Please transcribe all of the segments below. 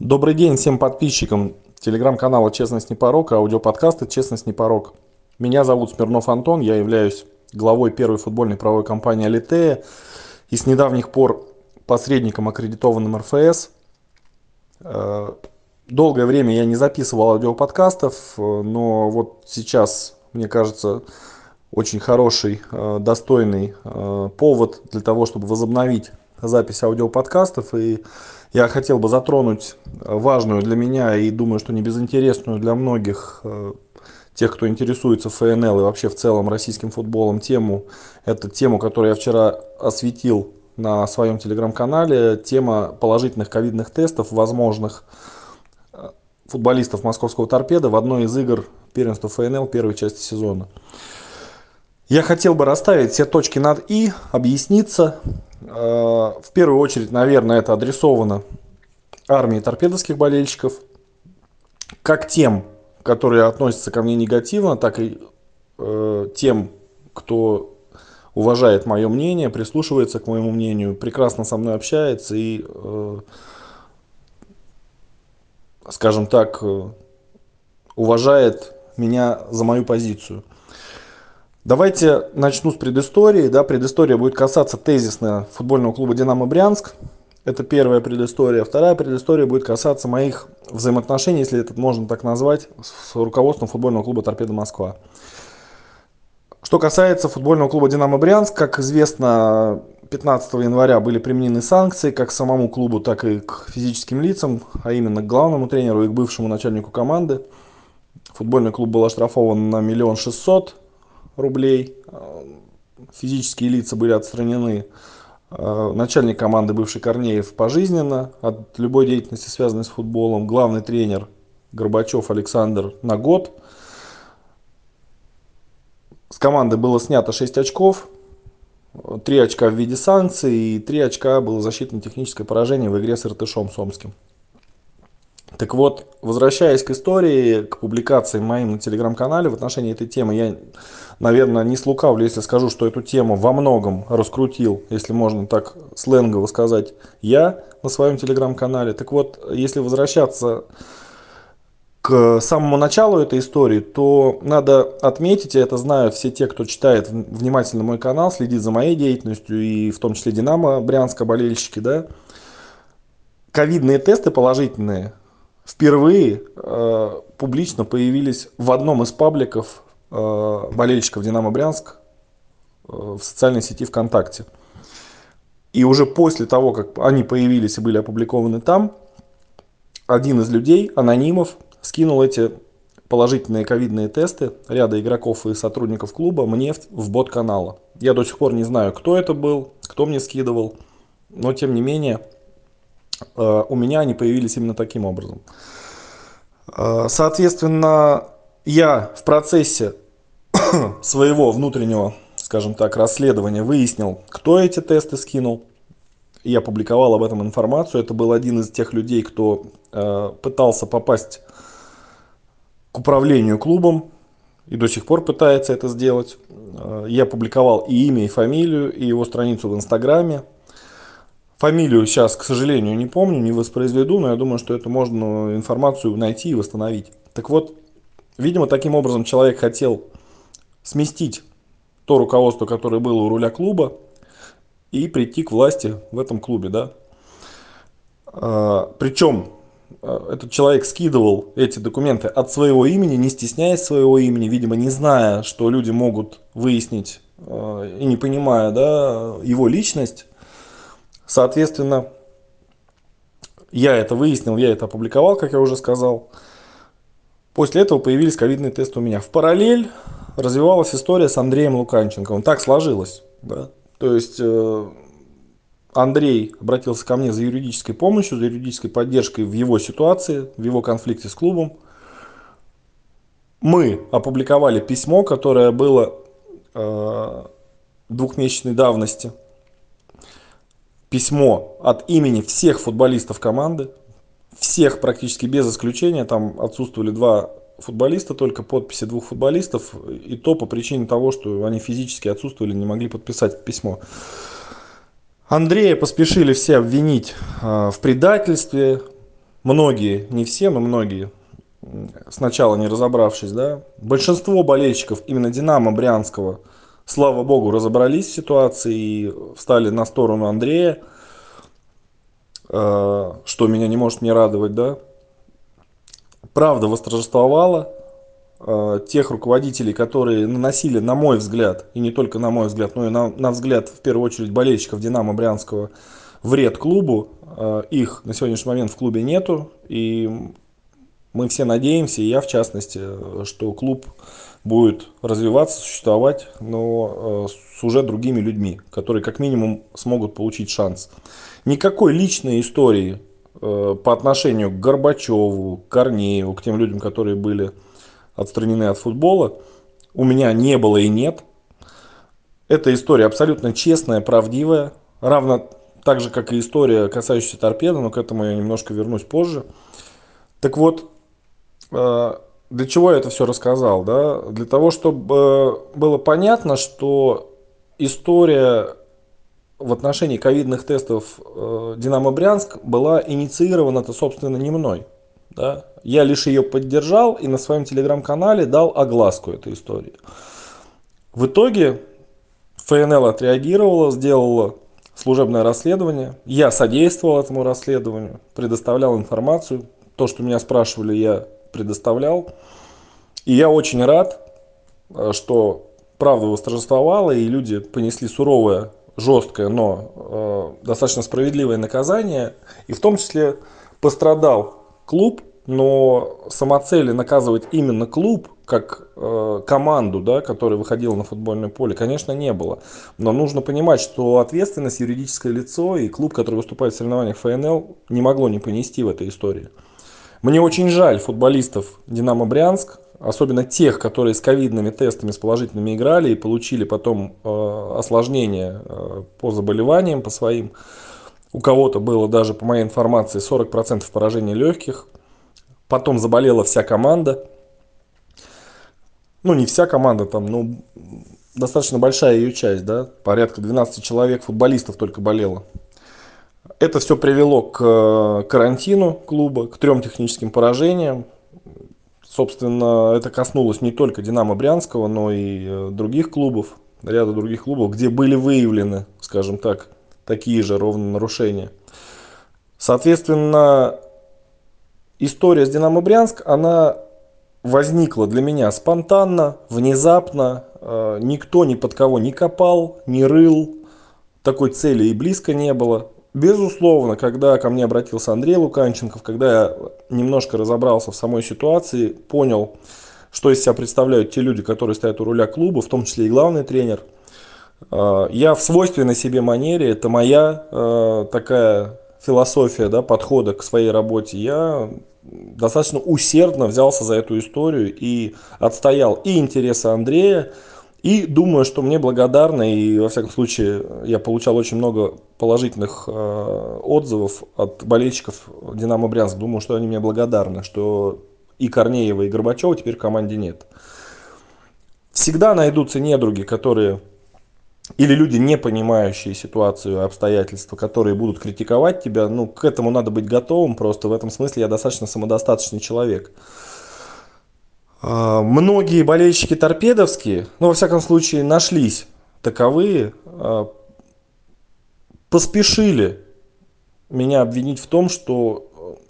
Добрый день всем подписчикам телеграм-канала «Честность не порог» и аудиоподкаста «Честность не порог». Меня зовут Смирнов Антон, я являюсь главой первой футбольной правовой компании «Алитея» и с недавних пор посредником, аккредитованным РФС. Э, долгое время я не записывал аудиоподкастов, но вот сейчас, мне кажется, очень хороший, э, достойный э, повод для того, чтобы возобновить запись аудиоподкастов. И я хотел бы затронуть важную для меня и думаю, что не безинтересную для многих тех, кто интересуется ФНЛ и вообще в целом российским футболом тему. Это тему, которую я вчера осветил на своем телеграм-канале. Тема положительных ковидных тестов, возможных футболистов московского торпеда в одной из игр первенства ФНЛ первой части сезона. Я хотел бы расставить все точки над «и», объясниться. Э, в первую очередь, наверное, это адресовано армии торпедовских болельщиков, как тем, которые относятся ко мне негативно, так и э, тем, кто уважает мое мнение, прислушивается к моему мнению, прекрасно со мной общается и, э, скажем так, уважает меня за мою позицию. Давайте начну с предыстории. Да, предыстория будет касаться тезисно футбольного клуба «Динамо Брянск». Это первая предыстория. Вторая предыстория будет касаться моих взаимоотношений, если это можно так назвать, с руководством футбольного клуба «Торпеда Москва». Что касается футбольного клуба «Динамо Брянск», как известно, 15 января были применены санкции как к самому клубу, так и к физическим лицам, а именно к главному тренеру и к бывшему начальнику команды. Футбольный клуб был оштрафован на миллион шестьсот рублей. Физические лица были отстранены. Начальник команды бывший Корнеев пожизненно от любой деятельности, связанной с футболом. Главный тренер Горбачев Александр на год. С команды было снято 6 очков. 3 очка в виде санкций и 3 очка было защитно-техническое поражение в игре с Иртышом Сомским. Так вот, возвращаясь к истории, к публикации моим на телеграм-канале в отношении этой темы, я, наверное, не слукавлю, если скажу, что эту тему во многом раскрутил, если можно так сленгово сказать, я на своем телеграм-канале. Так вот, если возвращаться к самому началу этой истории, то надо отметить, и это знают все те, кто читает внимательно мой канал, следит за моей деятельностью, и в том числе Динамо, Брянска, болельщики, да, ковидные тесты положительные впервые э, публично появились в одном из пабликов болельщиков Динамо Брянск э, в социальной сети ВКонтакте. И уже после того, как они появились и были опубликованы там, один из людей, анонимов, скинул эти положительные ковидные тесты ряда игроков и сотрудников клуба мне в, бот канала. Я до сих пор не знаю, кто это был, кто мне скидывал, но тем не менее Э, у меня они появились именно таким образом. Э, соответственно, я в процессе своего внутреннего, скажем так, расследования выяснил, кто эти тесты скинул. Я публиковал об этом информацию. Это был один из тех людей, кто э, пытался попасть к управлению клубом и до сих пор пытается это сделать. Я публиковал и имя, и фамилию, и его страницу в Инстаграме. Фамилию сейчас, к сожалению, не помню, не воспроизведу, но я думаю, что это можно информацию найти и восстановить. Так вот, видимо, таким образом человек хотел сместить то руководство, которое было у руля клуба, и прийти к власти в этом клубе, да. А, причем а, этот человек скидывал эти документы от своего имени, не стесняясь своего имени, видимо, не зная, что люди могут выяснить а, и не понимая да, его личность, Соответственно, я это выяснил, я это опубликовал, как я уже сказал. После этого появились ковидные тесты у меня. В параллель развивалась история с Андреем Луканченковым. Так сложилось. Да? То есть э, Андрей обратился ко мне за юридической помощью, за юридической поддержкой в его ситуации, в его конфликте с клубом. Мы опубликовали письмо, которое было э, двухмесячной давности – письмо от имени всех футболистов команды, всех практически без исключения, там отсутствовали два футболиста, только подписи двух футболистов, и то по причине того, что они физически отсутствовали, не могли подписать письмо. Андрея поспешили все обвинить э, в предательстве, многие, не все, но многие, сначала не разобравшись, да, большинство болельщиков именно Динамо Брянского, слава богу, разобрались в ситуации и встали на сторону Андрея, что меня не может не радовать, да. Правда восторжествовала, э, тех руководителей, которые наносили, на мой взгляд, и не только на мой взгляд, но и на, на взгляд, в первую очередь, болельщиков Динамо Брянского, вред клубу. Э, их на сегодняшний момент в клубе нету, и мы все надеемся, и я в частности, что клуб будет развиваться, существовать, но э, с уже другими людьми, которые как минимум смогут получить шанс. Никакой личной истории э, по отношению к Горбачеву, к Корнееву, к тем людям, которые были отстранены от футбола, у меня не было и нет. Эта история абсолютно честная, правдивая, равно так же, как и история, касающаяся торпеды, но к этому я немножко вернусь позже. Так вот, э, для чего я это все рассказал? Да? Для того, чтобы было понятно, что история в отношении ковидных тестов э, Динамо Брянск была инициирована-то, собственно, не мной. Да? Я лишь ее поддержал и на своем телеграм-канале дал огласку этой истории. В итоге ФНЛ отреагировала, сделала служебное расследование. Я содействовал этому расследованию, предоставлял информацию. То, что меня спрашивали, я предоставлял. И я очень рад, э, что правда восторжествовала, и люди понесли суровое, жесткое, но э, достаточно справедливое наказание. И в том числе пострадал клуб, но самоцели наказывать именно клуб, как э, команду, да, которая выходила на футбольное поле, конечно, не было. Но нужно понимать, что ответственность юридическое лицо и клуб, который выступает в соревнованиях ФНЛ, не могло не понести в этой истории. Мне очень жаль футболистов «Динамо Брянск», особенно тех, которые с ковидными тестами, с положительными играли и получили потом э, осложнения э, по заболеваниям, по своим. У кого-то было даже, по моей информации, 40% поражения легких. Потом заболела вся команда. Ну, не вся команда, там, но достаточно большая ее часть, да, порядка 12 человек футболистов только болело. Это все привело к э, карантину клуба, к трем техническим поражениям. Собственно, это коснулось не только Динамо Брянского, но и э, других клубов, ряда других клубов, где были выявлены, скажем так, такие же ровно нарушения. Соответственно, история с Динамо Брянск, она возникла для меня спонтанно, внезапно. Э, никто ни под кого не копал, не рыл. Такой цели и близко не было. Безусловно, когда ко мне обратился Андрей Луканченков, когда я немножко разобрался в самой ситуации, понял, что из себя представляют те люди, которые стоят у руля клуба, в том числе и главный тренер, а, я в свойственной себе манере, это моя а, такая философия да, подхода к своей работе, я достаточно усердно взялся за эту историю и отстоял и интересы Андрея, и думаю, что мне благодарны, и во всяком случае я получал очень много положительных э, отзывов от болельщиков Динамо Брянск. Думаю, что они мне благодарны, что и Корнеева, и Горбачева теперь в команде нет. Всегда найдутся недруги, которые или люди, не понимающие ситуацию, обстоятельства, которые будут критиковать тебя, ну, к этому надо быть готовым, просто в этом смысле я достаточно самодостаточный человек. А, многие болельщики торпедовские, ну, во всяком случае, нашлись таковые, а, поспешили меня обвинить в том, что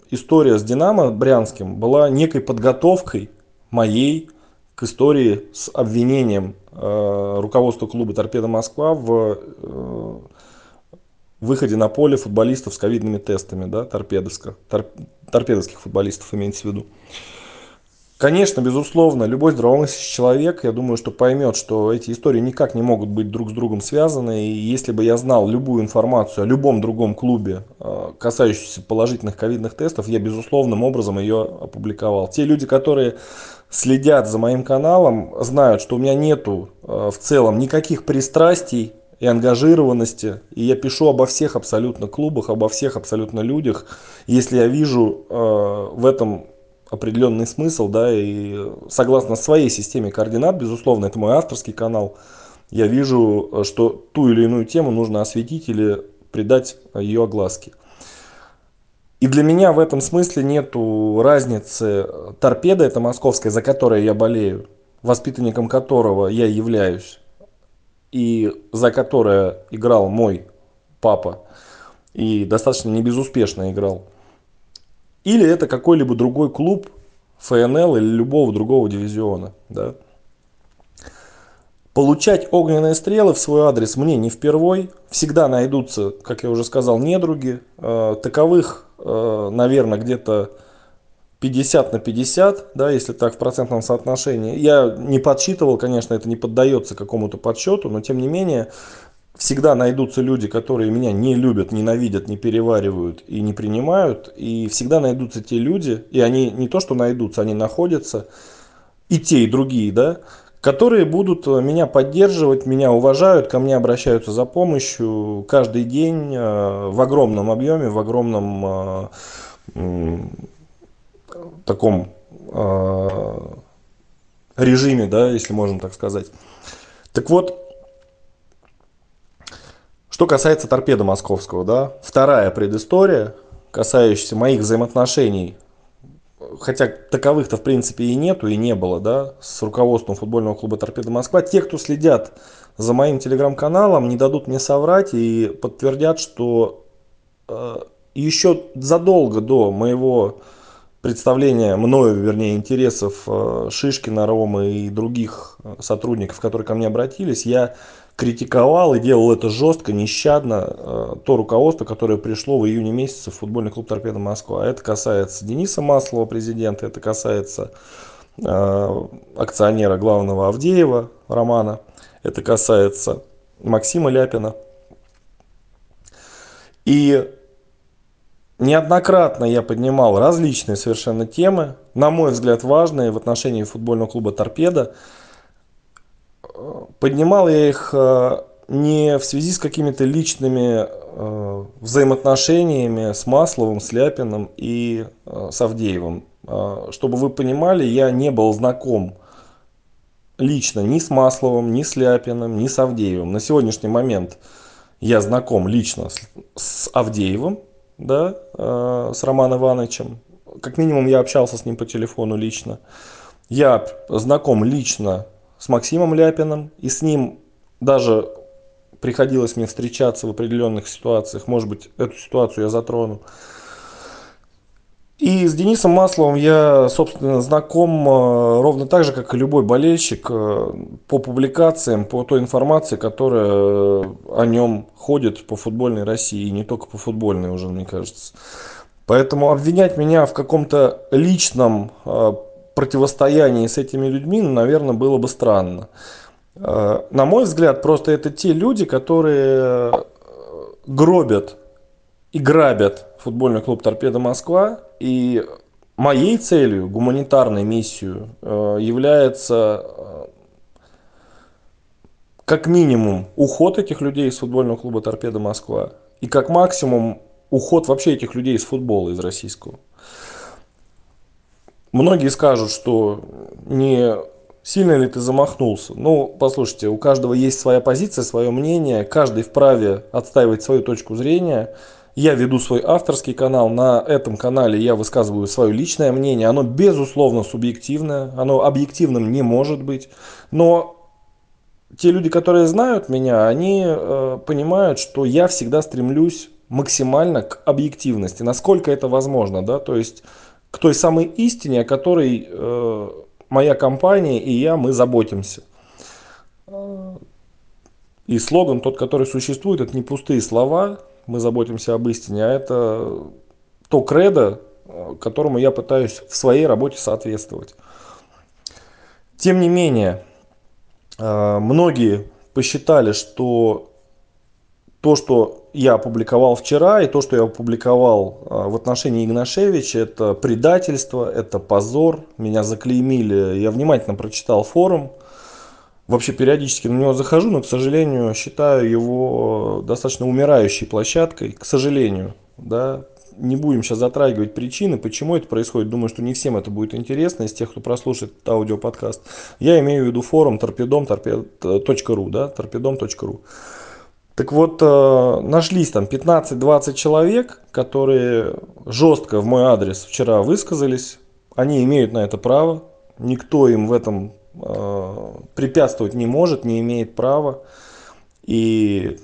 история с Динамо Брянским была некой подготовкой моей к истории с обвинением э, руководства клуба «Торпеда Москва» в э, выходе на поле футболистов с ковидными тестами, да, торпедовских, торпедовских футболистов имеется в виду. Конечно, безусловно, любой здравомыслящий человек, я думаю, что поймет, что эти истории никак не могут быть друг с другом связаны. И если бы я знал любую информацию о любом другом клубе, э, касающуюся положительных ковидных тестов, я безусловным образом ее опубликовал. Те люди, которые следят за моим каналом, знают, что у меня нету э, в целом никаких пристрастий и ангажированности. И я пишу обо всех абсолютно клубах, обо всех абсолютно людях. Если я вижу э, в этом определенный смысл, да, и согласно своей системе координат, безусловно, это мой авторский канал, я вижу, что ту или иную тему нужно осветить или придать ее огласке. И для меня в этом смысле нету разницы. Торпеда это московская, за которой я болею, воспитанником которого я являюсь, и за которое играл мой папа, и достаточно не безуспешно играл. Или это какой-либо другой клуб, ФНЛ или любого другого дивизиона. Да? Получать огненные стрелы в свой адрес мне не впервой. Всегда найдутся, как я уже сказал, недруги. Э, таковых, э, наверное, где-то 50 на 50, да, если так в процентном соотношении. Я не подсчитывал, конечно, это не поддается какому-то подсчету, но тем не менее всегда найдутся люди, которые меня не любят, ненавидят, не переваривают и не принимают. И всегда найдутся те люди, и они не то что найдутся, они находятся, и те, и другие, да, которые будут меня поддерживать, меня уважают, ко мне обращаются за помощью каждый день э, в огромном объеме, в огромном э, таком э, режиме, да, если можно так сказать. Так вот, что касается торпеда московского, да, вторая предыстория, касающаяся моих взаимоотношений, хотя таковых-то в принципе и нету, и не было, да, с руководством футбольного клуба «Торпеда Москва». Те, кто следят за моим телеграм-каналом, не дадут мне соврать и подтвердят, что э, еще задолго до моего представления мною, вернее, интересов э, Шишкина, Ромы и других э, сотрудников, которые ко мне обратились, я критиковал и делал это жестко, нещадно, э, то руководство, которое пришло в июне месяце в футбольный клуб «Торпеда Москва». Это касается Дениса Маслова, президента, это касается акционера главного Авдеева Романа, это касается Максима Ляпина. И Неоднократно я поднимал различные совершенно темы, на мой взгляд важные в отношении футбольного клуба «Торпеда». Поднимал я их э, не в связи с какими-то личными э, взаимоотношениями с Масловым, с Ляпиным и э, с Авдеевым. Чтобы вы понимали, я не был знаком лично ни с Масловым, ни с Ляпиным, ни с Авдеевым. На сегодняшний момент я знаком лично с Авдеевым, да, э, с Романом Ивановичем. Как минимум я общался с ним по телефону лично. Я знаком лично с Максимом Ляпиным, и с ним даже приходилось мне встречаться в определенных ситуациях. Может быть, эту ситуацию я затрону. И с Денисом Масловым я, собственно, знаком э, ровно так же, как и любой болельщик, э, по публикациям, по той информации, которая о нем ходит по футбольной России, и не только по футбольной уже, мне кажется. Поэтому обвинять меня в каком-то личном э, противостоянии с этими людьми, ну, наверное, было бы странно. На мой взгляд, просто это те люди, которые гробят и грабят футбольный клуб «Торпеда Москва». И моей целью, гуманитарной миссией, э, является э, как минимум уход этих людей из футбольного клуба «Торпеда Москва» и как максимум уход вообще этих людей из футбола, из российского. Многие скажут, что не сильно ли ты замахнулся. Ну, послушайте, у каждого есть своя позиция, свое мнение, каждый вправе отстаивать свою точку зрения – я веду свой авторский канал, на этом канале я высказываю свое личное мнение. Оно безусловно субъективное, оно объективным не может быть. Но те люди, которые знают меня, они э, понимают, что я всегда стремлюсь максимально к объективности, насколько это возможно, да, то есть к той самой истине, о которой э, моя компания и я, мы заботимся. И слоган тот, который существует, это не пустые слова, мы заботимся об истине, а это то кредо, которому я пытаюсь в своей работе соответствовать. Тем не менее, э, многие посчитали, что то, что я опубликовал вчера, и то, что я опубликовал э, в отношении Игнашевича, это предательство, это позор, меня заклеймили. Я внимательно прочитал форум, вообще периодически на него захожу, но, к сожалению, считаю его достаточно умирающей площадкой, к сожалению, да, не будем сейчас затрагивать причины, почему это происходит. Думаю, что не всем это будет интересно из тех, кто прослушает аудиоподкаст. Я имею в виду форум торпедом.ру, да, торпедом.ру. Так вот, э, нашлись там 15-20 человек, которые жестко в мой адрес вчера высказались. Они имеют на это право. Никто им в этом э, препятствовать не может, не имеет права. И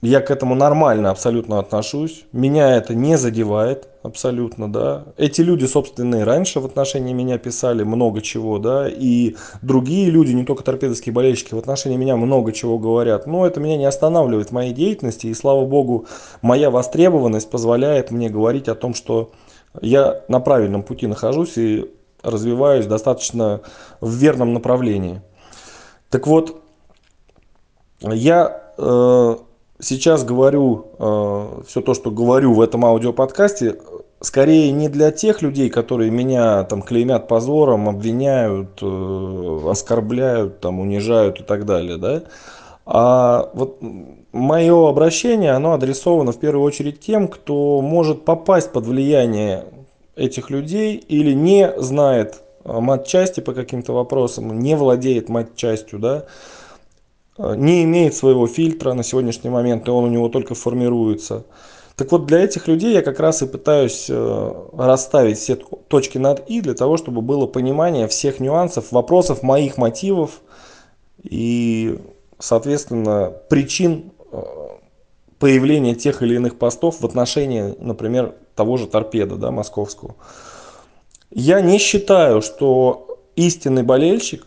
я к этому нормально абсолютно отношусь. Меня это не задевает абсолютно, да. Эти люди, собственно, и раньше в отношении меня писали много чего, да, и другие люди, не только торпедовские болельщики, в отношении меня много чего говорят. Но это меня не останавливает в моей деятельности, и слава богу, моя востребованность позволяет мне говорить о том, что я на правильном пути нахожусь и развиваюсь достаточно в верном направлении. Так вот, я э, сейчас говорю э, все то, что говорю в этом аудиоподкасте, скорее не для тех людей, которые меня там клеймят позором, обвиняют, э, оскорбляют, там, унижают и так далее, да, а вот мое обращение, оно адресовано в первую очередь тем, кто может попасть под влияние этих людей или не знает матчасти по каким-то вопросам, не владеет матчастью, да, Э, не имеет своего фильтра на сегодняшний момент, и он у него только формируется. Так вот, для этих людей я как раз и пытаюсь э, расставить все точки над «и» для того, чтобы было понимание всех нюансов, вопросов, моих мотивов и, соответственно, причин э, появления тех или иных постов в отношении, например, того же торпеда да, московского. Я не считаю, что истинный болельщик,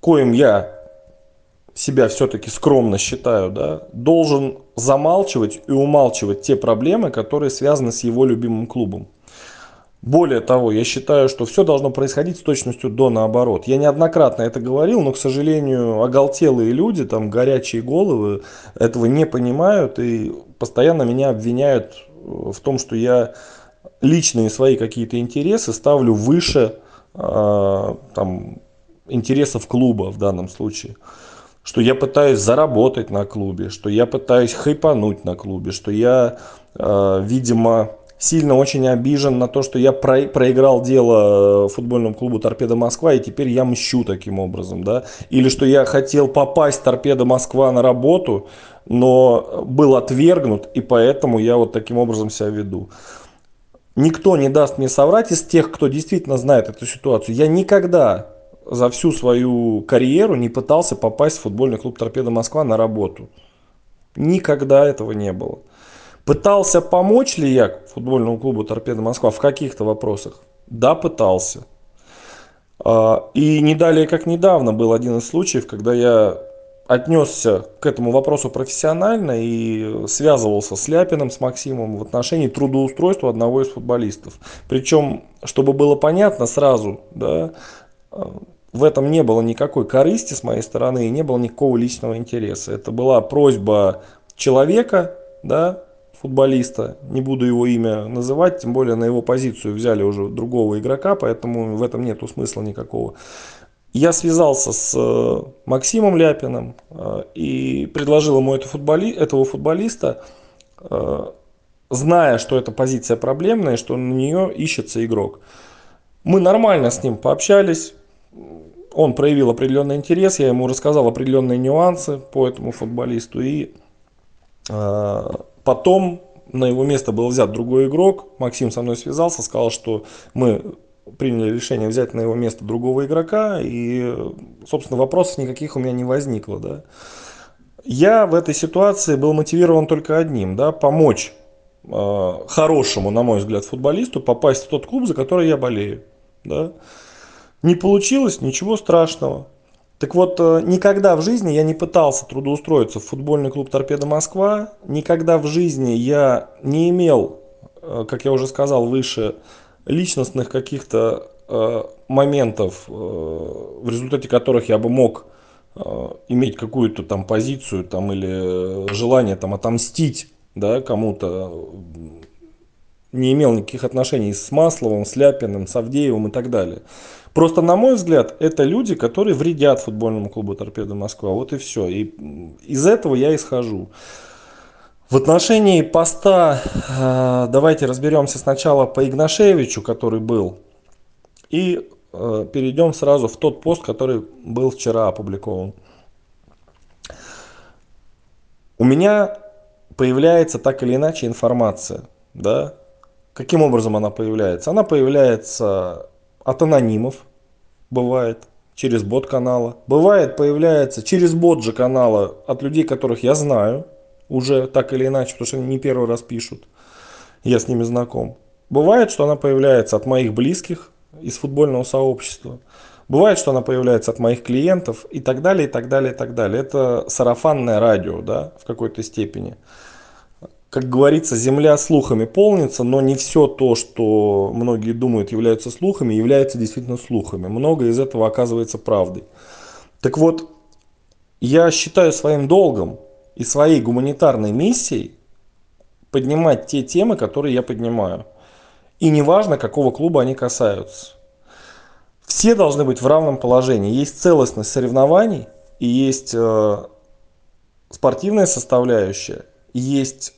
коим я себя все-таки скромно считаю, да, должен замалчивать и умалчивать те проблемы, которые связаны с его любимым клубом. Более того, я считаю, что все должно происходить с точностью до наоборот. Я неоднократно это говорил, но, к сожалению, оголтелые люди, там, горячие головы этого не понимают и постоянно меня обвиняют в том, что я личные свои какие-то интересы ставлю выше э, там, интересов клуба в данном случае что я пытаюсь заработать на клубе, что я пытаюсь хайпануть на клубе, что я, э, видимо, сильно очень обижен на то, что я про, проиграл дело э, футбольному клубу Торпеда Москва, и теперь я мщу таким образом, да, или что я хотел попасть в Торпеда Москва на работу, но был отвергнут, и поэтому я вот таким образом себя веду. Никто не даст мне соврать из тех, кто действительно знает эту ситуацию. Я никогда за всю свою карьеру не пытался попасть в футбольный клуб «Торпеда Москва» на работу. Никогда этого не было. Пытался помочь ли я футбольному клубу «Торпеда Москва» в каких-то вопросах? Да, пытался. А, и не далее, как недавно, был один из случаев, когда я отнесся к этому вопросу профессионально и связывался с Ляпиным, с Максимом в отношении трудоустройства одного из футболистов. Причем, чтобы было понятно сразу, да, в этом не было никакой корысти с моей стороны и не было никакого личного интереса. Это была просьба человека, да, футболиста, не буду его имя называть, тем более на его позицию взяли уже другого игрока, поэтому в этом нету смысла никакого. Я связался с э, Максимом Ляпиным э, и предложил ему это футболи... этого футболиста, э, зная, что эта позиция проблемная, что на нее ищется игрок. Мы нормально с ним пообщались, он проявил определенный интерес, я ему рассказал определенные нюансы по этому футболисту. И э, потом на его место был взят другой игрок. Максим со мной связался, сказал, что мы приняли решение взять на его место другого игрока. И, собственно, вопросов никаких у меня не возникло. Да. Я в этой ситуации был мотивирован только одним, да, помочь э, хорошему, на мой взгляд, футболисту попасть в тот клуб, за который я болею. Да. Не получилось, ничего страшного. Так вот, э, никогда в жизни я не пытался трудоустроиться в футбольный клуб «Торпеда Москва». Никогда в жизни я не имел, э, как я уже сказал выше, личностных каких-то э, моментов, в результате которых я бы мог иметь какую-то там позицию там, или желание там, отомстить да, кому-то. Не имел никаких отношений с Масловым, с Ляпиным, с Авдеевым и так далее. Просто, на мой взгляд, это люди, которые вредят футбольному клубу «Торпеда Москва». Вот и все. И из этого я исхожу. В отношении поста э, давайте разберемся сначала по Игнашевичу, который был, и э, перейдем сразу в тот пост, который был вчера опубликован. у меня появляется так или иначе информация, да, каким образом она появляется? Она появляется от анонимов, бывает, через бот канала, бывает появляется через бот же канала от людей, которых я знаю, уже так или иначе, потому что они не первый раз пишут, я с ними знаком. Бывает, что она появляется от моих близких из футбольного сообщества. Бывает, что она появляется от моих клиентов и так далее, и так далее, и так далее. Это сарафанное радио, да, в какой-то степени. Как говорится, земля слухами полнится, но не все то, что многие думают являются слухами, является действительно слухами. Многое из этого оказывается правдой. Так вот, я считаю своим долгом и своей гуманитарной миссией поднимать те темы, которые я поднимаю. И неважно, какого клуба они касаются. Все должны быть в равном положении. Есть целостность соревнований, и есть э, спортивная составляющая, и есть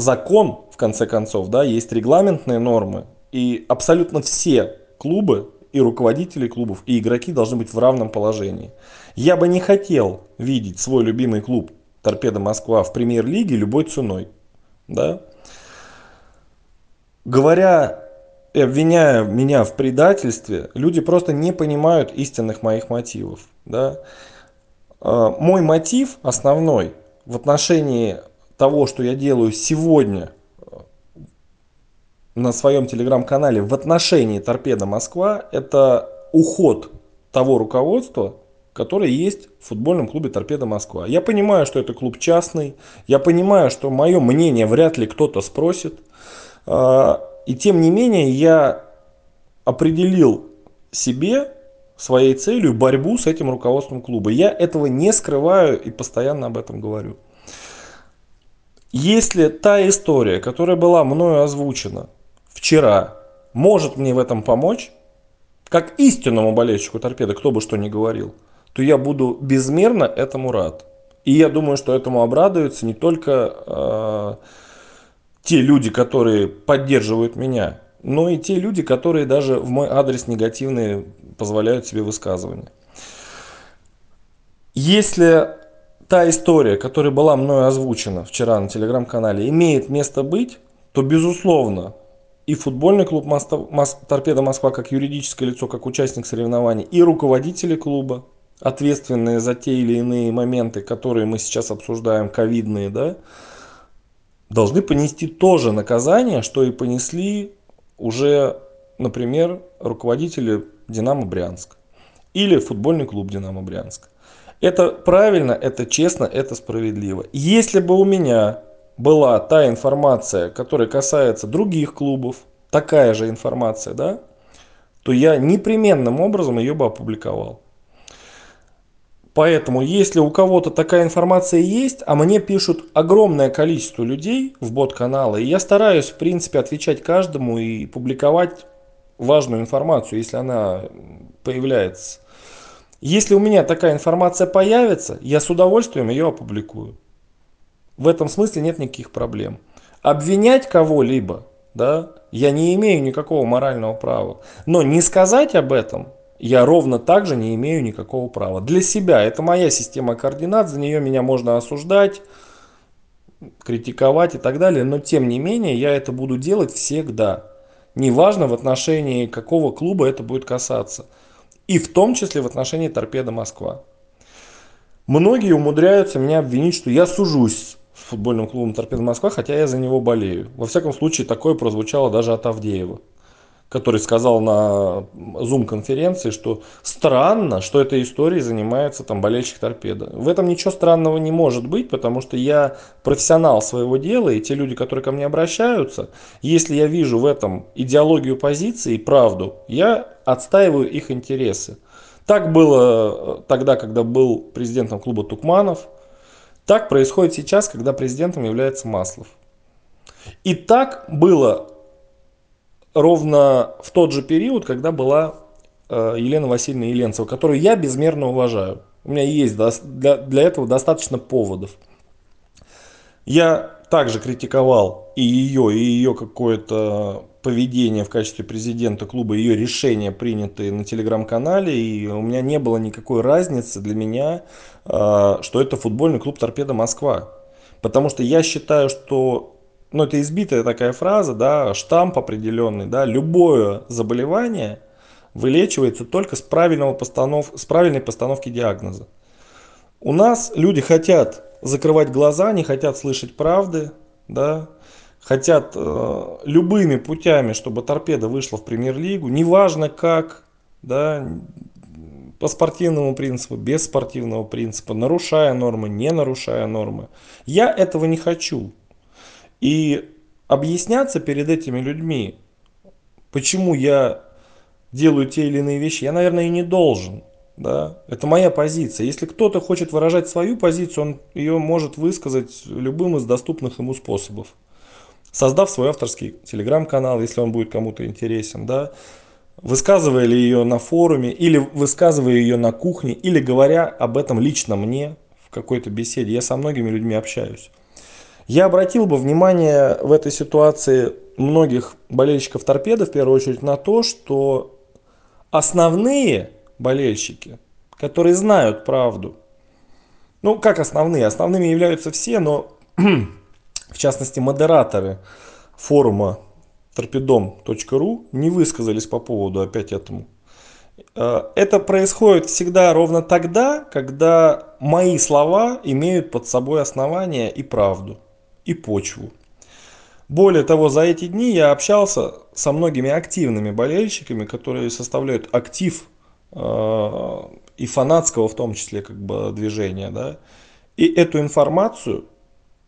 закон, в конце концов, да, есть регламентные нормы. И абсолютно все клубы и руководители клубов, и игроки должны быть в равном положении. Я бы не хотел видеть свой любимый клуб Торпеда Москва в премьер-лиге любой ценой. Да? Говоря и обвиняя меня в предательстве, люди просто не понимают истинных моих мотивов. Да? А, мой мотив основной в отношении того, что я делаю сегодня на своем телеграм-канале в отношении Торпеда Москва, это уход того руководства, которое есть в футбольном клубе Торпеда Москва. Я понимаю, что это клуб частный, я понимаю, что мое мнение вряд ли кто-то спросит. А, и тем не менее я определил себе своей целью борьбу с этим руководством клуба. Я этого не скрываю и постоянно об этом говорю. Если та история, которая была мною озвучена вчера, может мне в этом помочь, как истинному болельщику торпеды, кто бы что ни говорил, то я буду безмерно этому рад. И я думаю, что этому обрадуются не только э, те люди, которые поддерживают меня, но и те люди, которые даже в мой адрес негативные позволяют себе высказывания. Если та история, которая была мной озвучена вчера на телеграм-канале, имеет место быть, то безусловно и футбольный клуб Торпеда Москва как юридическое лицо, как участник соревнований, и руководители клуба, ответственные за те или иные моменты, которые мы сейчас обсуждаем, ковидные, да, должны понести тоже наказание, что и понесли уже, например, руководители Динамо Брянск или футбольный клуб Динамо Брянск. Это правильно, это честно, это справедливо. Если бы у меня была та информация, которая касается других клубов, такая же информация, да, то я непременным образом ее бы опубликовал. Поэтому, если у кого-то такая информация есть, а мне пишут огромное количество людей в бот-каналы, и я стараюсь, в принципе, отвечать каждому и публиковать важную информацию, если она появляется. Если у меня такая информация появится, я с удовольствием ее опубликую. В этом смысле нет никаких проблем. Обвинять кого-либо, да, я не имею никакого морального права. Но не сказать об этом я ровно так же не имею никакого права. Для себя это моя система координат, за нее меня можно осуждать, критиковать и так далее, но тем не менее я это буду делать всегда. Неважно в отношении какого клуба это будет касаться. И в том числе в отношении Торпеда Москва. Многие умудряются меня обвинить, что я сужусь с футбольным клубом Торпеда Москва, хотя я за него болею. Во всяком случае, такое прозвучало даже от Авдеева который сказал на Zoom-конференции, что странно, что этой историей занимается там болельщик торпеда. В этом ничего странного не может быть, потому что я профессионал своего дела, и те люди, которые ко мне обращаются, если я вижу в этом идеологию позиции и правду, я отстаиваю их интересы. Так было э, тогда, когда был президентом клуба Тукманов, так происходит сейчас, когда президентом является Маслов. И так было ровно в тот же период, когда была э, Елена Васильевна Еленцева, которую я безмерно уважаю. У меня есть для, для этого достаточно поводов. Я также критиковал и ее, и ее какое-то поведение в качестве президента клуба, ее решения приняты на телеграм-канале, и у меня не было никакой разницы для меня, э, что это футбольный клуб «Торпеда Москва». Потому что я считаю, что, ну это избитая такая фраза, да, штамп определенный, да, любое заболевание вылечивается только с, правильного постанов, с правильной постановки диагноза. У нас люди хотят закрывать глаза, не хотят слышать правды, да, хотят э, любыми путями, чтобы торпеда вышла в премьер-лигу, неважно как, да, по спортивному принципу, без спортивного принципа, нарушая нормы, не нарушая нормы. Я этого не хочу. И объясняться перед этими людьми, почему я делаю те или иные вещи, я, наверное, и не должен. Да? Это моя позиция. Если кто-то хочет выражать свою позицию, он ее может высказать любым из доступных ему способов. Создав свой авторский телеграм-канал, если он будет кому-то интересен, да, высказывая ли ее на форуме, или высказывая ее на кухне, или говоря об этом лично мне в какой-то беседе. Я со многими людьми общаюсь. Я обратил бы внимание в этой ситуации многих болельщиков торпеды, в первую очередь, на то, что основные болельщики, которые знают правду. Ну, как основные? Основными являются все, но в частности модераторы форума torpedom.ru не высказались по поводу опять этому. Э, это происходит всегда ровно тогда, когда мои слова имеют под собой основания и правду, и почву. Более того, за эти дни я общался со многими активными болельщиками, которые составляют актив Э, и фанатского в том числе как бы движения, да, и эту информацию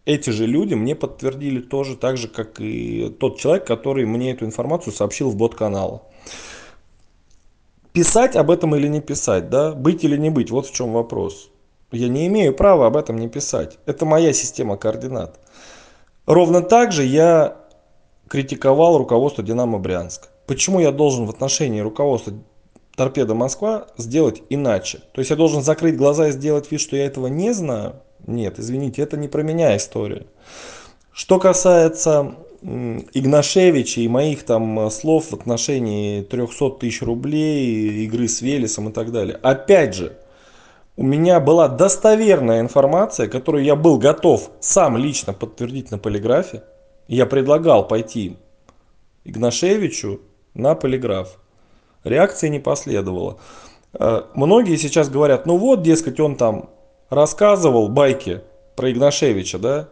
эти же люди мне подтвердили тоже так же, как и тот человек, который мне эту информацию сообщил в бот-канал. Писать об этом или не писать, да, быть или не быть, вот в чем вопрос. Я не имею права об этом не писать. Это моя система координат. Ровно так же я критиковал руководство Динамо Брянск. Почему я должен в отношении руководства торпеда Москва сделать иначе. То есть я должен закрыть глаза и сделать вид, что я этого не знаю? Нет, извините, это не про меня история. Что касается Игнашевича и моих там слов в отношении 300 тысяч рублей, игры с Велесом и так далее. Опять же, у меня была достоверная информация, которую я был готов сам лично подтвердить на полиграфе. Я предлагал пойти Игнашевичу на полиграф. Реакции не последовало. Э, многие сейчас говорят, ну вот, дескать, он там рассказывал байки про Игнашевича, да,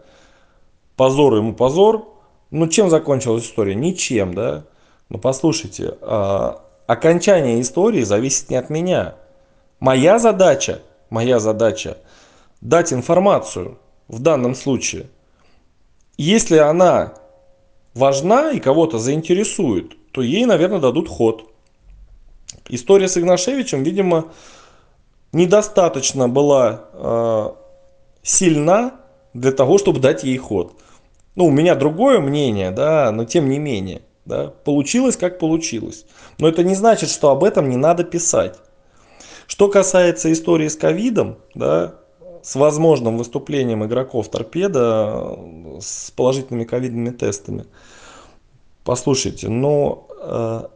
позор ему позор. Ну чем закончилась история? Ничем, да. Но послушайте, а, окончание истории зависит не от меня. Моя задача, моя задача дать информацию в данном случае. Если она важна и кого-то заинтересует, то ей, наверное, дадут ход. История с Игнашевичем, видимо, недостаточно была э, сильна для того, чтобы дать ей ход. Ну, у меня другое мнение, да, но тем не менее. Да, получилось, как получилось. Но это не значит, что об этом не надо писать. Что касается истории с ковидом, да, с возможным выступлением игроков торпеда с положительными ковидными тестами. Послушайте, но э,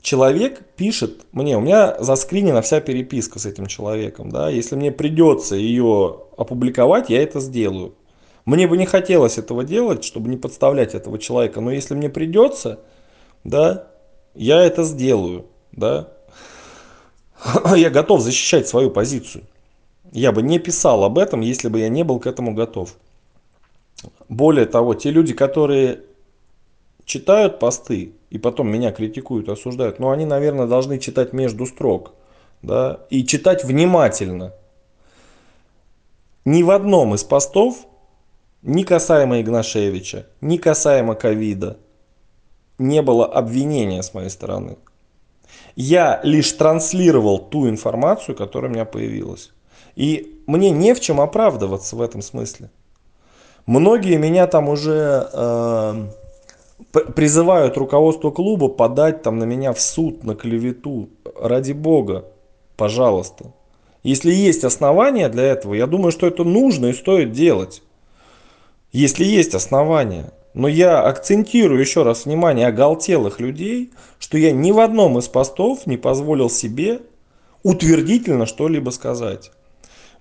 человек пишет мне, у меня заскринена вся переписка с этим человеком, да, если мне придется ее опубликовать, я это сделаю. Мне бы не хотелось этого делать, чтобы не подставлять этого человека, но если мне придется, да, я это сделаю, да. Я готов защищать свою позицию. Я бы не писал об этом, если бы я не был к этому готов. Более того, те люди, которые читают посты и потом меня критикуют, осуждают, но они, наверное, должны читать между строк. Да, и читать внимательно. Ни в одном из постов, ни касаемо Игнашевича, ни касаемо ковида, не было обвинения с моей стороны. Я лишь транслировал ту информацию, которая у меня появилась. И мне не в чем оправдываться в этом смысле. Многие меня там уже э, призывают руководство клуба подать там на меня в суд, на клевету. Ради бога, пожалуйста. Если есть основания для этого, я думаю, что это нужно и стоит делать. Если есть основания. Но я акцентирую еще раз внимание оголтелых людей, что я ни в одном из постов не позволил себе утвердительно что-либо сказать.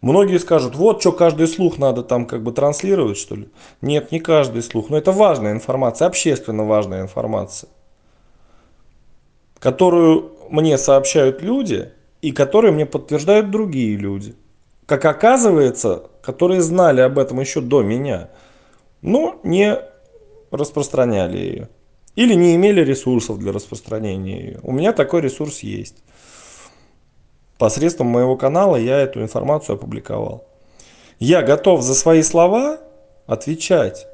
Многие скажут, вот что каждый слух надо там как бы транслировать, что ли. Нет, не каждый слух. Но это важная информация, общественно важная информация, которую мне сообщают люди и которые мне подтверждают другие люди. Как оказывается, которые знали об этом еще до меня, но не распространяли ее. Или не имели ресурсов для распространения ее. У меня такой ресурс есть. Посредством моего канала я эту информацию опубликовал. Я готов за свои слова отвечать,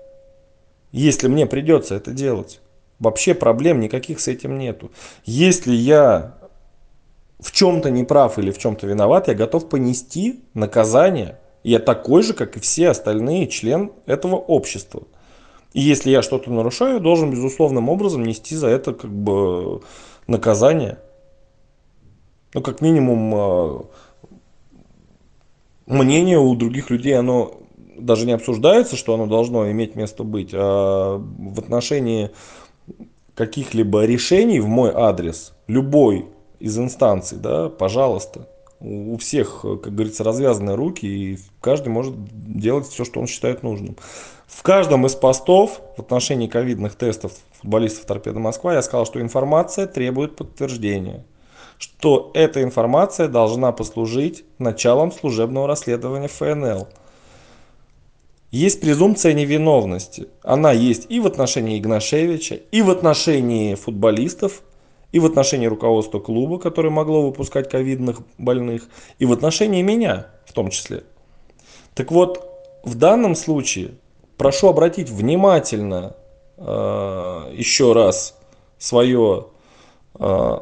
если мне придется это делать. Вообще проблем никаких с этим нету. Если я в чем-то не прав или в чем-то виноват, я готов понести наказание. Я такой же, как и все остальные член этого общества. И если я что-то нарушаю, должен безусловным образом нести за это как бы наказание. Ну, как минимум, а, мнение у других людей, оно даже не обсуждается, что оно должно иметь место быть, а в отношении каких-либо решений в мой адрес, любой из инстанций, да, пожалуйста, у всех, как говорится, развязаны руки, и каждый может делать все, что он считает нужным. В каждом из постов в отношении ковидных тестов футболистов Торпеда Москва я сказал, что информация требует подтверждения что эта информация должна послужить началом служебного расследования ФНЛ. Есть презумпция невиновности. Она есть и в отношении Игнашевича, и в отношении футболистов, и в отношении руководства клуба, которое могло выпускать ковидных больных, и в отношении меня в том числе. Так вот, в данном случае прошу обратить внимательно э, еще раз свое э,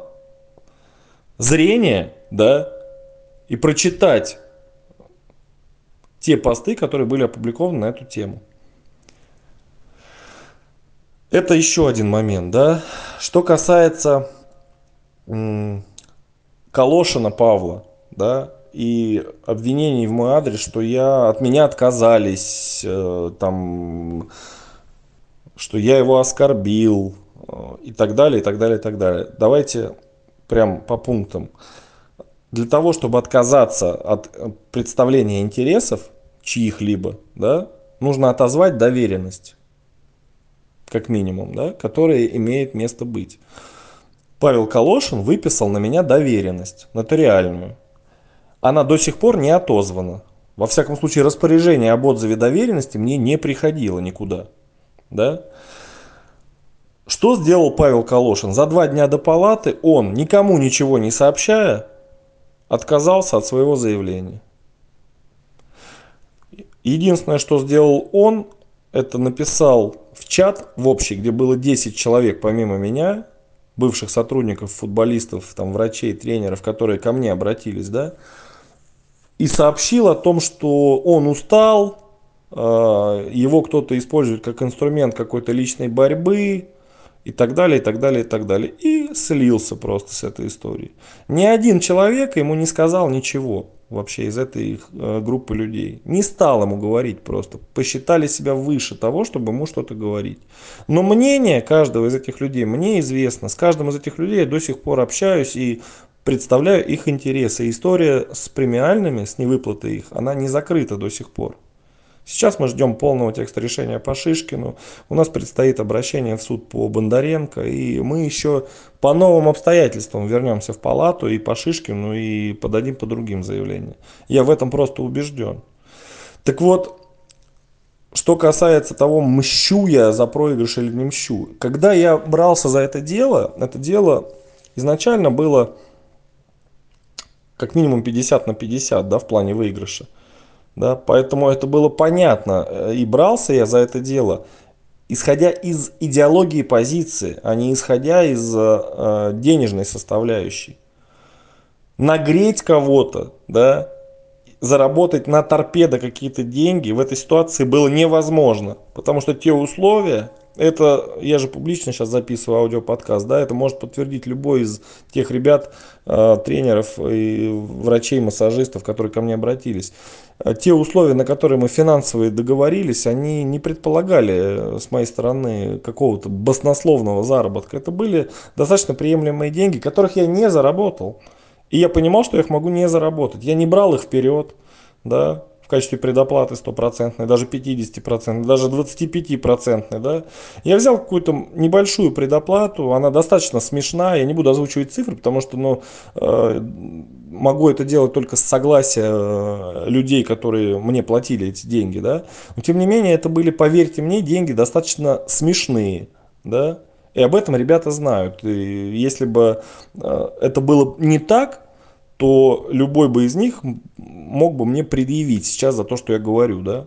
зрение, да, и прочитать те посты, которые были опубликованы на эту тему. Это еще один момент, да. Что касается Калошина Павла, да, и обвинений в мой адрес, что я от меня отказались, э, там, что я его оскорбил э, и так далее, и так далее, и так далее. Давайте прям по пунктам. Для того, чтобы отказаться от представления интересов чьих-либо, да, нужно отозвать доверенность, как минимум, да, которая имеет место быть. Павел Калошин выписал на меня доверенность нотариальную. Она до сих пор не отозвана. Во всяком случае, распоряжение об отзыве доверенности мне не приходило никуда. Да? Что сделал Павел Калошин? За два дня до палаты он, никому ничего не сообщая, отказался от своего заявления. Единственное, что сделал он, это написал в чат в общий, где было 10 человек помимо меня, бывших сотрудников, футболистов, там, врачей, тренеров, которые ко мне обратились, да, и сообщил о том, что он устал, а, его кто-то использует как инструмент какой-то личной борьбы, и так далее, и так далее, и так далее. И слился просто с этой историей. Ни один человек ему не сказал ничего вообще из этой э, группы людей. Не стал ему говорить просто. Посчитали себя выше того, чтобы ему что-то говорить. Но мнение каждого из этих людей мне известно. С каждым из этих людей я до сих пор общаюсь и представляю их интересы. История с премиальными, с невыплатой их, она не закрыта до сих пор. Сейчас мы ждем полного текста решения по Шишкину. У нас предстоит обращение в суд по Бондаренко. И мы еще по новым обстоятельствам вернемся в палату и по Шишкину, и подадим по другим заявлениям. Я в этом просто убежден. Так вот, что касается того, мщу я за проигрыш или не мщу. Когда я брался за это дело, это дело изначально было как минимум 50 на 50 да, в плане выигрыша. Да, поэтому это было понятно. Э, и брался я за это дело, исходя из идеологии позиции, а не исходя из э, денежной составляющей. Нагреть кого-то, да, заработать на торпедо какие-то деньги в этой ситуации было невозможно. Потому что те условия, Это, я же публично сейчас записываю аудиоподкаст, да, это может подтвердить любой из тех ребят, э, тренеров и врачей, массажистов, которые ко мне обратились. Э, те условия, на которые мы финансовые договорились, они не предполагали с моей стороны какого-то баснословного заработка. Это были достаточно приемлемые деньги, которых я не заработал. И я понимал, что я их могу не заработать. Я не брал их вперед, да, качестве предоплаты стопроцентной, даже 50%, даже 25%, да, я взял какую-то небольшую предоплату, она достаточно смешная, я не буду озвучивать цифры, потому что, ну, э, могу это делать только с согласия э, людей, которые мне платили эти деньги, да, но тем не менее это были, поверьте мне, деньги достаточно смешные, да, и об этом ребята знают. И если бы э, это было не так, то любой бы из них мог бы мне предъявить сейчас за то, что я говорю, да.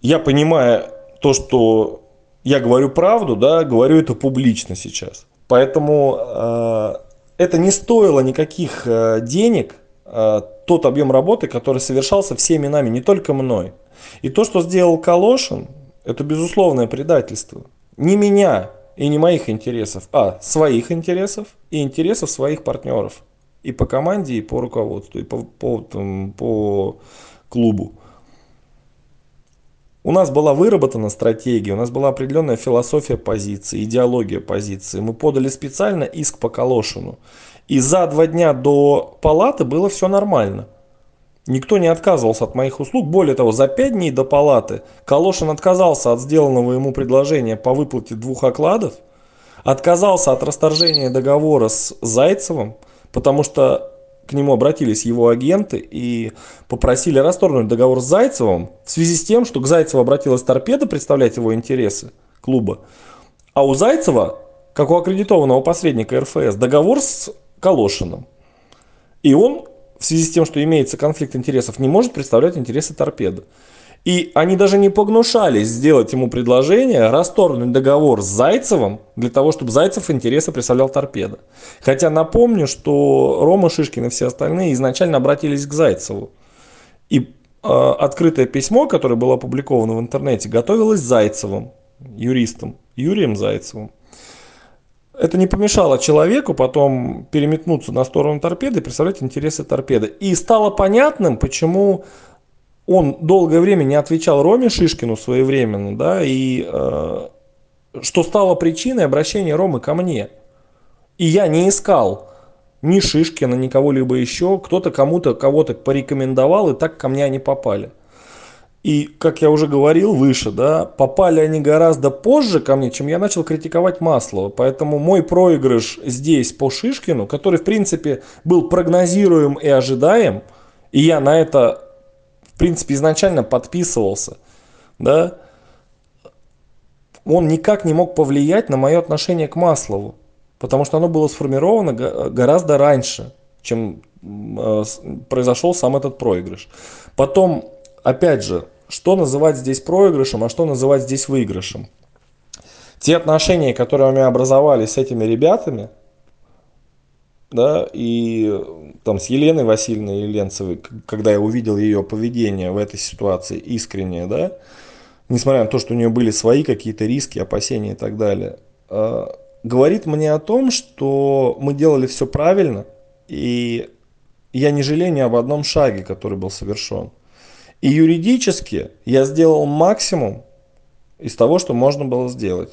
Я понимаю то, что я говорю правду, да, говорю это публично сейчас. Поэтому э, это не стоило никаких э, денег, э, тот объем работы, который совершался всеми нами, не только мной. И то, что сделал Калошин, это безусловное предательство. Не меня и не моих интересов, а своих интересов и интересов своих партнеров и по команде, и по руководству, и по, по, там, по клубу. У нас была выработана стратегия, у нас была определенная философия позиции, идеология позиции. Мы подали специально иск по Калошину. И за два дня до палаты было все нормально. Никто не отказывался от моих услуг. Более того, за пять дней до палаты Калошин отказался от сделанного ему предложения по выплате двух окладов, отказался от расторжения договора с Зайцевым, потому что к нему обратились его агенты и попросили расторгнуть договор с Зайцевым в связи с тем, что к Зайцеву обратилась торпеда представлять его интересы клуба, а у Зайцева, как у аккредитованного посредника РФС, договор с Калошиным. И он в связи с тем, что имеется конфликт интересов, не может представлять интересы торпеды. И они даже не погнушались сделать ему предложение расторгнуть договор с Зайцевым для того, чтобы Зайцев интересы представлял торпеда. Хотя напомню, что Рома Шишкин и все остальные изначально обратились к Зайцеву. И э, открытое письмо, которое было опубликовано в интернете, готовилось Зайцевым, юристом, Юрием Зайцевым. Это не помешало человеку потом переметнуться на сторону торпеды и представлять интересы торпеды. И стало понятным, почему он долгое время не отвечал Роме Шишкину своевременно, да, и э, что стало причиной обращения Ромы ко мне. И я не искал ни Шишкина, ни кого-либо еще, кто-то кому-то кого-то порекомендовал, и так ко мне они попали. И, как я уже говорил выше, да, попали они гораздо позже ко мне, чем я начал критиковать Маслова. Поэтому мой проигрыш здесь по Шишкину, который, в принципе, был прогнозируем и ожидаем, и я на это в принципе, изначально подписывался, да, он никак не мог повлиять на мое отношение к Маслову, потому что оно было сформировано гораздо раньше, чем э, произошел сам этот проигрыш. Потом, опять же, что называть здесь проигрышем, а что называть здесь выигрышем? Те отношения, которые у меня образовались с этими ребятами, да, и там с Еленой Васильевной Еленцевой, когда я увидел ее поведение в этой ситуации искреннее, да, несмотря на то, что у нее были свои какие-то риски, опасения и так далее, э, говорит мне о том, что мы делали все правильно, и я не жалею ни об одном шаге, который был совершен. И юридически я сделал максимум из того, что можно было сделать.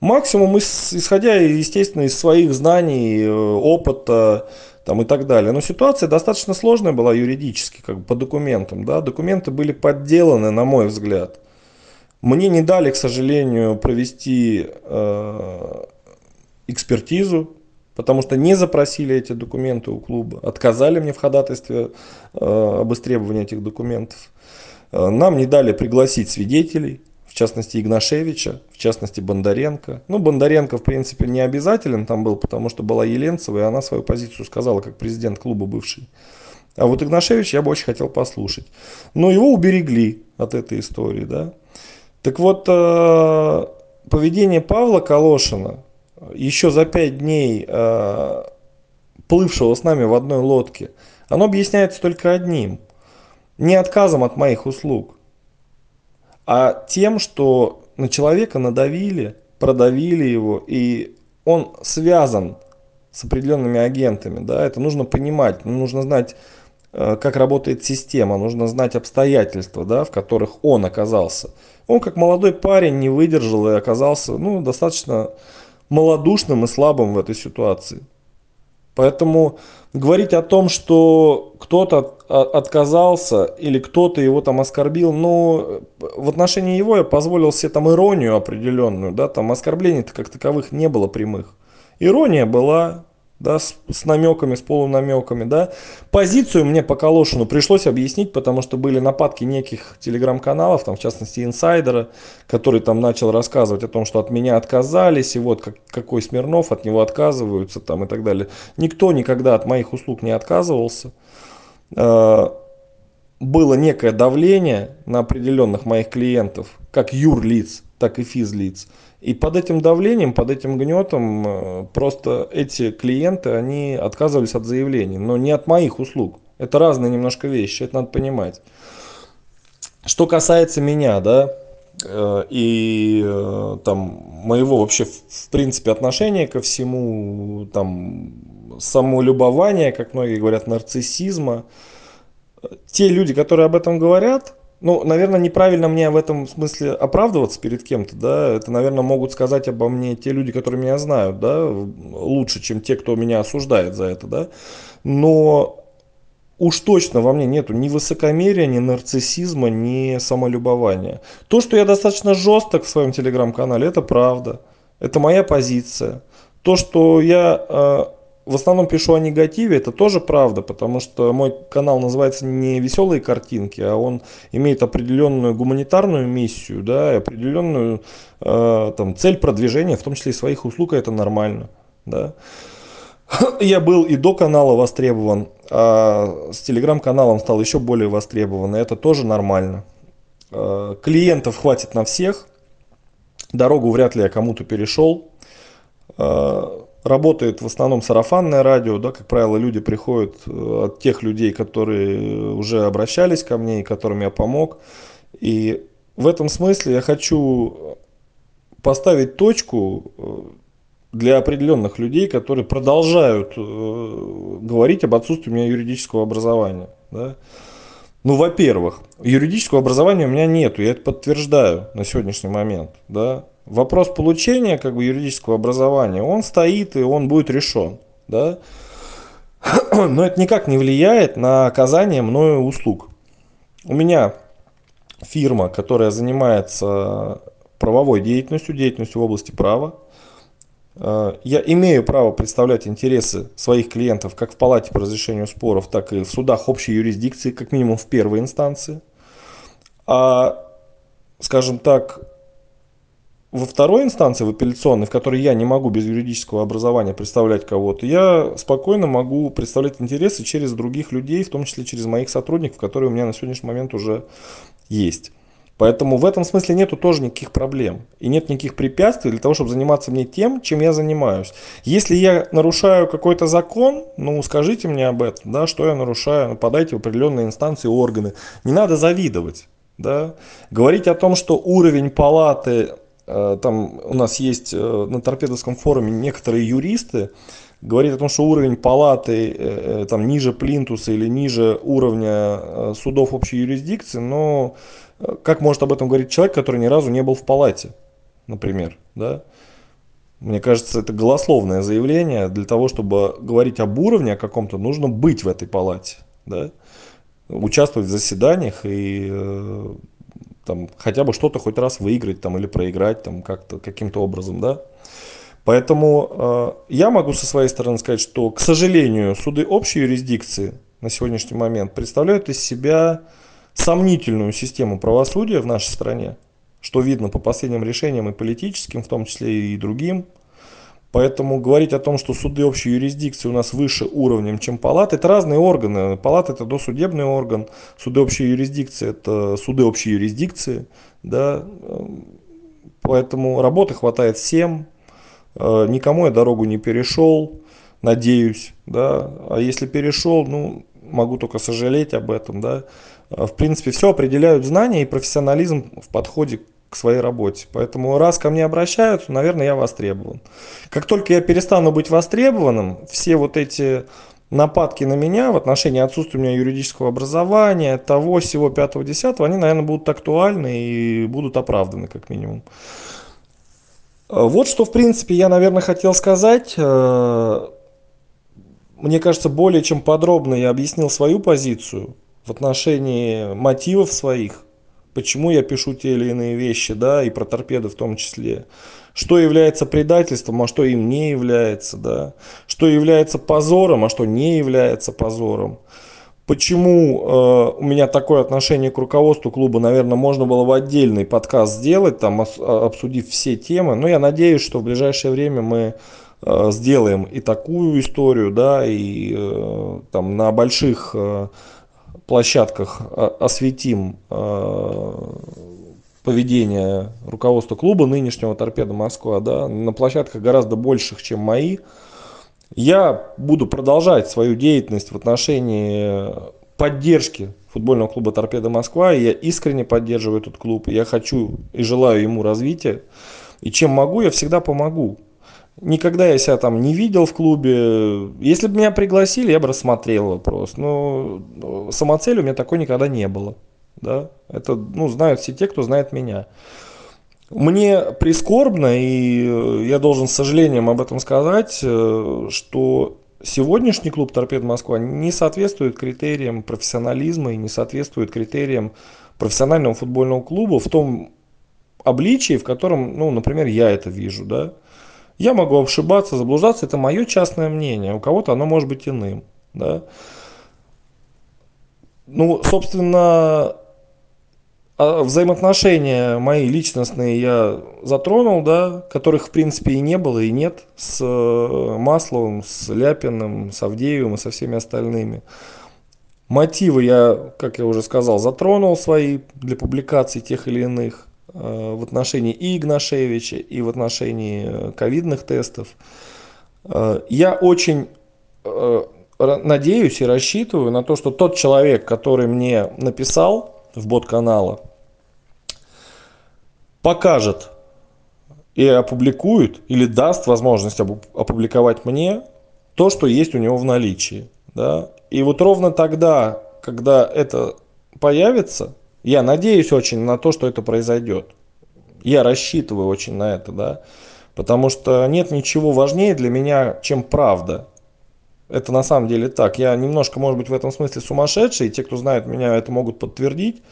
Максимум, исходя, естественно, из своих знаний, э, опыта там, и так далее. Но ситуация достаточно сложная была юридически, как бы по документам. Да? Документы были подделаны, на мой взгляд. Мне не дали, к сожалению, провести э, экспертизу, потому что не запросили эти документы у клуба, отказали мне в ходатайстве э, об истребовании этих документов. Э, нам не дали пригласить свидетелей частности Игнашевича, в частности Бондаренко. Ну, Бондаренко, в принципе, не обязателен там был, потому что была Еленцева, и она свою позицию сказала, как президент клуба бывший. А вот Игнашевич я бы очень хотел послушать. Но его уберегли от этой истории, да. Так вот, э, поведение Павла Калошина, еще за пять дней э, плывшего с нами в одной лодке, оно объясняется только одним. Не отказом от моих услуг, а тем, что на человека надавили, продавили его, и он связан с определенными агентами, да, это нужно понимать, нужно знать, э, как работает система, нужно знать обстоятельства, да, в которых он оказался. Он как молодой парень не выдержал и оказался, ну, достаточно малодушным и слабым в этой ситуации. Поэтому говорить о том, что кто-то отказался или кто-то его там оскорбил, ну, в отношении его я позволил себе там иронию определенную, да, там оскорблений-то как таковых не было прямых. Ирония была, да, с, с намеками, с полунамеками, да. Позицию мне по Калошину пришлось объяснить, потому что были нападки неких телеграм-каналов, там, в частности, инсайдера, который там начал рассказывать о том, что от меня отказались, и вот как, какой Смирнов, от него отказываются, там, и так далее. Никто никогда от моих услуг не отказывался. А, было некое давление на определенных моих клиентов, как юрлиц, так и физлиц. И под этим давлением, под этим гнетом э, просто эти клиенты, они отказывались от заявлений, но не от моих услуг. Это разные немножко вещи, это надо понимать. Что касается меня, да, э, и э, там моего вообще в принципе отношения ко всему, там самолюбования, как многие говорят, нарциссизма, те люди, которые об этом говорят, ну, наверное, неправильно мне в этом смысле оправдываться перед кем-то, да, это, наверное, могут сказать обо мне те люди, которые меня знают, да, лучше, чем те, кто меня осуждает за это, да, но уж точно во мне нету ни высокомерия, ни нарциссизма, ни самолюбования. То, что я достаточно жесток в своем телеграм-канале, это правда, это моя позиция. То, что я э, в основном пишу о негативе, это тоже правда, потому что мой канал называется не «Веселые картинки», а он имеет определенную гуманитарную миссию, да, и определенную э, там, цель продвижения, в том числе и своих услуг, и это нормально, да. Я был и до канала востребован, а с телеграм-каналом стал еще более востребован, и это тоже нормально. Э, клиентов хватит на всех, дорогу вряд ли я кому-то перешел, э, Работает в основном сарафанное радио, да, как правило, люди приходят э, от тех людей, которые уже обращались ко мне и которым я помог. И в этом смысле я хочу поставить точку э, для определенных людей, которые продолжают э, говорить об отсутствии у меня юридического образования. Да. Ну, во-первых, юридического образования у меня нету, я это подтверждаю на сегодняшний момент. Да вопрос получения как бы юридического образования, он стоит и он будет решен. Да? Но это никак не влияет на оказание мною услуг. У меня фирма, которая занимается правовой деятельностью, деятельностью в области права. Э, я имею право представлять интересы своих клиентов как в палате по разрешению споров, так и в судах общей юрисдикции, как минимум в первой инстанции. А, скажем так, во второй инстанции, в апелляционной, в которой я не могу без юридического образования представлять кого-то, я спокойно могу представлять интересы через других людей, в том числе через моих сотрудников, которые у меня на сегодняшний момент уже есть. Поэтому в этом смысле нету тоже никаких проблем. И нет никаких препятствий для того, чтобы заниматься мне тем, чем я занимаюсь. Если я нарушаю какой-то закон, ну скажите мне об этом, да, что я нарушаю, ну, подайте в определенные инстанции, органы. Не надо завидовать. Да? Говорить о том, что уровень палаты там у нас есть э, на торпедовском форуме некоторые юристы, говорит о том, что уровень палаты э, там ниже плинтуса или ниже уровня судов общей юрисдикции, но как может об этом говорить человек, который ни разу не был в палате, например, да? Мне кажется, это голословное заявление. Для того, чтобы говорить об уровне каком-то, нужно быть в этой палате, да? участвовать в заседаниях и там, хотя бы что-то хоть раз выиграть там, или проиграть там, как-то, каким-то образом. Да? Поэтому э, я могу со своей стороны сказать, что, к сожалению, суды общей юрисдикции на сегодняшний момент представляют из себя сомнительную систему правосудия в нашей стране, что видно по последним решениям и политическим, в том числе и другим. Поэтому говорить о том, что суды общей юрисдикции у нас выше уровнем, чем палаты, это разные органы. Палата это досудебный орган, суды общей юрисдикции это суды общей юрисдикции. Да? Поэтому работы хватает всем, э, никому я дорогу не перешел, надеюсь. Да? А если перешел, ну, могу только сожалеть об этом. Да? В принципе, все определяют знания и профессионализм в подходе к своей работе. Поэтому раз ко мне обращаются, наверное, я востребован. Как только я перестану быть востребованным, все вот эти нападки на меня в отношении отсутствия у меня юридического образования, того, всего 5-10, они, наверное, будут актуальны и будут оправданы, как минимум. Вот что, в принципе, я, наверное, хотел сказать. Э, мне кажется, более чем подробно я объяснил свою позицию в отношении мотивов своих, почему я пишу те или иные вещи, да, и про торпеды в том числе. Что является предательством, а что им не является, да. Что является позором, а что не является позором. Почему э, у меня такое отношение к руководству клуба, наверное, можно было в отдельный подкаст сделать, там а, обсудив все темы. Но я надеюсь, что в ближайшее время мы э, сделаем и такую историю, да, и э, там на больших э, площадках осветим э, поведение руководства клуба нынешнего торпеда Москва, да, на площадках гораздо больших, чем мои. Я буду продолжать свою деятельность в отношении поддержки футбольного клуба Торпеда Москва. И я искренне поддерживаю этот клуб. Я хочу и желаю ему развития. И чем могу, я всегда помогу. Никогда я себя там не видел в клубе. Если бы меня пригласили, я бы рассмотрел вопрос. Но самоцели у меня такой никогда не было. Да? Это ну, знают все те, кто знает меня. Мне прискорбно, и э, я должен с сожалением об этом сказать, э, что сегодняшний клуб «Торпед Москва» не соответствует критериям профессионализма и не соответствует критериям профессионального футбольного клуба в том обличии, в котором, ну, например, я это вижу, да. Я могу ошибаться, заблуждаться, это мое частное мнение, у кого-то оно может быть иным, да. Ну, собственно, а взаимоотношения мои личностные я затронул, да, которых в принципе и не было, и нет, с э, Масловым, с Ляпиным, с Авдеевым и со всеми остальными. Мотивы я, как я уже сказал, затронул свои для публикаций тех или иных в отношении и Игнашевича, и в отношении э, ковидных тестов. Я очень надеюсь и рассчитываю на то, что тот человек, который мне написал в бот канала, покажет и опубликует или даст возможность опубликовать мне то, что есть у него в наличии. Да? И вот ровно тогда, когда это появится, я надеюсь очень на то, что это произойдет. Я рассчитываю очень на это, да. Потому что нет ничего важнее для меня, чем правда. Это на самом деле так. Я немножко, может быть, в этом смысле сумасшедший. И те, кто знает меня, это могут подтвердить.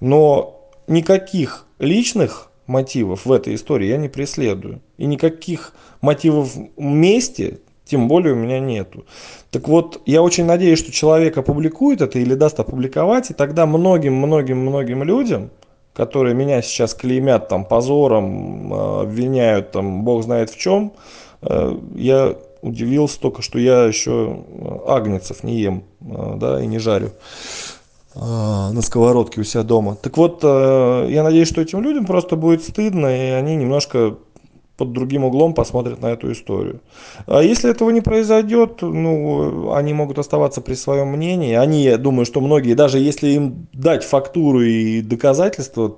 Но никаких личных мотивов в этой истории я не преследую. И никаких мотивов вместе, тем более у меня нету. Так вот, я очень надеюсь, что человек опубликует это или даст опубликовать, и тогда многим-многим-многим людям, которые меня сейчас клеймят там позором, э, обвиняют там бог знает в чем, э, я удивился только, что я еще агнецев не ем, э, да, и не жарю. На сковородке у себя дома. Так вот, э, я надеюсь, что этим людям просто будет стыдно, и они немножко под другим углом посмотрят на эту историю. А если этого не произойдет, ну, они могут оставаться при своем мнении. Они, я думаю, что многие, даже если им дать фактуру и доказательства,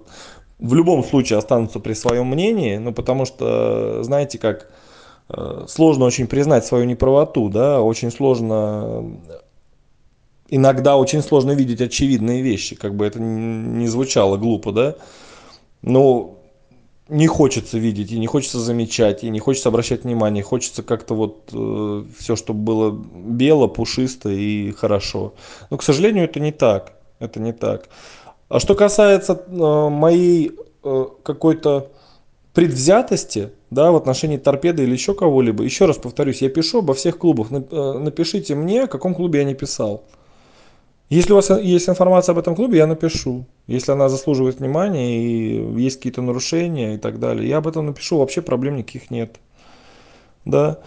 в любом случае останутся при своем мнении, ну, потому что, знаете, как э, сложно очень признать свою неправоту, да, очень сложно иногда очень сложно видеть очевидные вещи, как бы это не звучало глупо, да, но не хочется видеть, и не хочется замечать, и не хочется обращать внимание, хочется как-то вот э, все, чтобы было бело, пушисто и хорошо. Но, к сожалению, это не так, это не так. А что касается э, моей э, какой-то предвзятости, да, в отношении торпеды или еще кого-либо, еще раз повторюсь, я пишу обо всех клубах, напишите мне, о каком клубе я не писал. Если у вас есть информация об этом клубе, я напишу. Если она заслуживает внимания и есть какие-то нарушения и так далее, я об этом напишу, вообще проблем никаких нет. Да?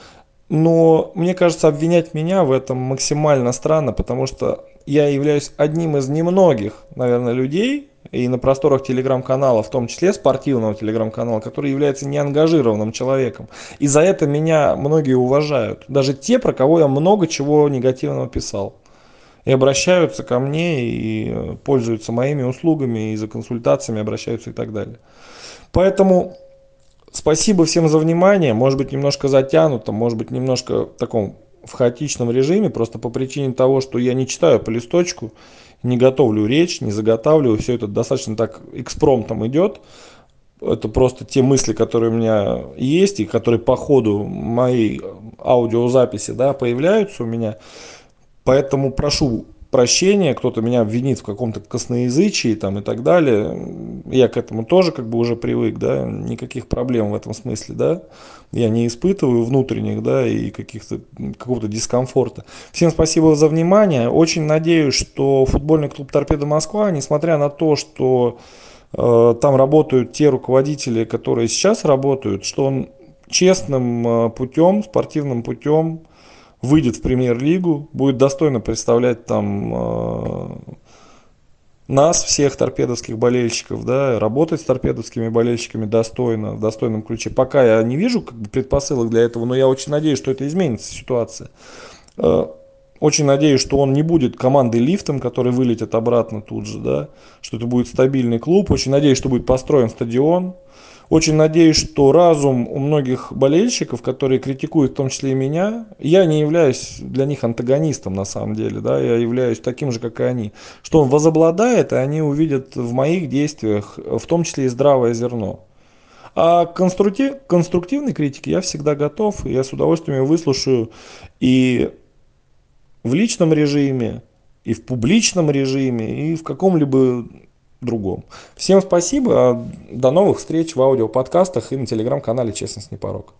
Но мне кажется, обвинять меня в этом максимально странно, потому что я являюсь одним из немногих, наверное, людей, и на просторах телеграм-канала, в том числе спортивного телеграм-канала, который является неангажированным человеком. И за это меня многие уважают. Даже те, про кого я много чего негативного писал и обращаются ко мне и э, пользуются моими услугами и за консультациями обращаются и так далее. Поэтому спасибо всем за внимание. Может быть, немножко затянуто, может быть, немножко в таком в хаотичном режиме, просто по причине того, что я не читаю по листочку, не готовлю речь, не заготавливаю, все это достаточно так экспромтом идет. Это просто те мысли, которые у меня есть и которые по ходу моей аудиозаписи да, появляются у меня. Поэтому прошу прощения, кто-то меня обвинит в каком-то косноязычии там и так далее. Я к этому тоже как бы уже привык, да, никаких проблем в этом смысле, да. Я не испытываю внутренних, да, и каких-то какого-то дискомфорта. Всем спасибо за внимание. Очень надеюсь, что футбольный клуб Торпеда Москва, несмотря на то, что э, там работают те руководители, которые сейчас работают, что он честным э, путем, спортивным путем выйдет в премьер-лигу, будет достойно представлять там э, нас, всех торпедовских болельщиков, да, работать с торпедовскими болельщиками достойно, в достойном ключе. Пока я не вижу как бы, предпосылок для этого, но я очень надеюсь, что это изменится ситуация. Э, очень надеюсь, что он не будет командой лифтом, который вылетит обратно тут же, да, что это будет стабильный клуб. Очень надеюсь, что будет построен стадион, очень надеюсь, что разум у многих болельщиков, которые критикуют в том числе и меня, я не являюсь для них антагонистом на самом деле, да, я являюсь таким же, как и они, что он возобладает, и они увидят в моих действиях, в том числе и здравое зерно. А конструктив, конструктивной критики я всегда готов, я с удовольствием выслушаю и в личном режиме, и в публичном режиме, и в каком-либо другом. Всем спасибо. До новых встреч в аудиоподкастах и на телеграм-канале «Честность не порог».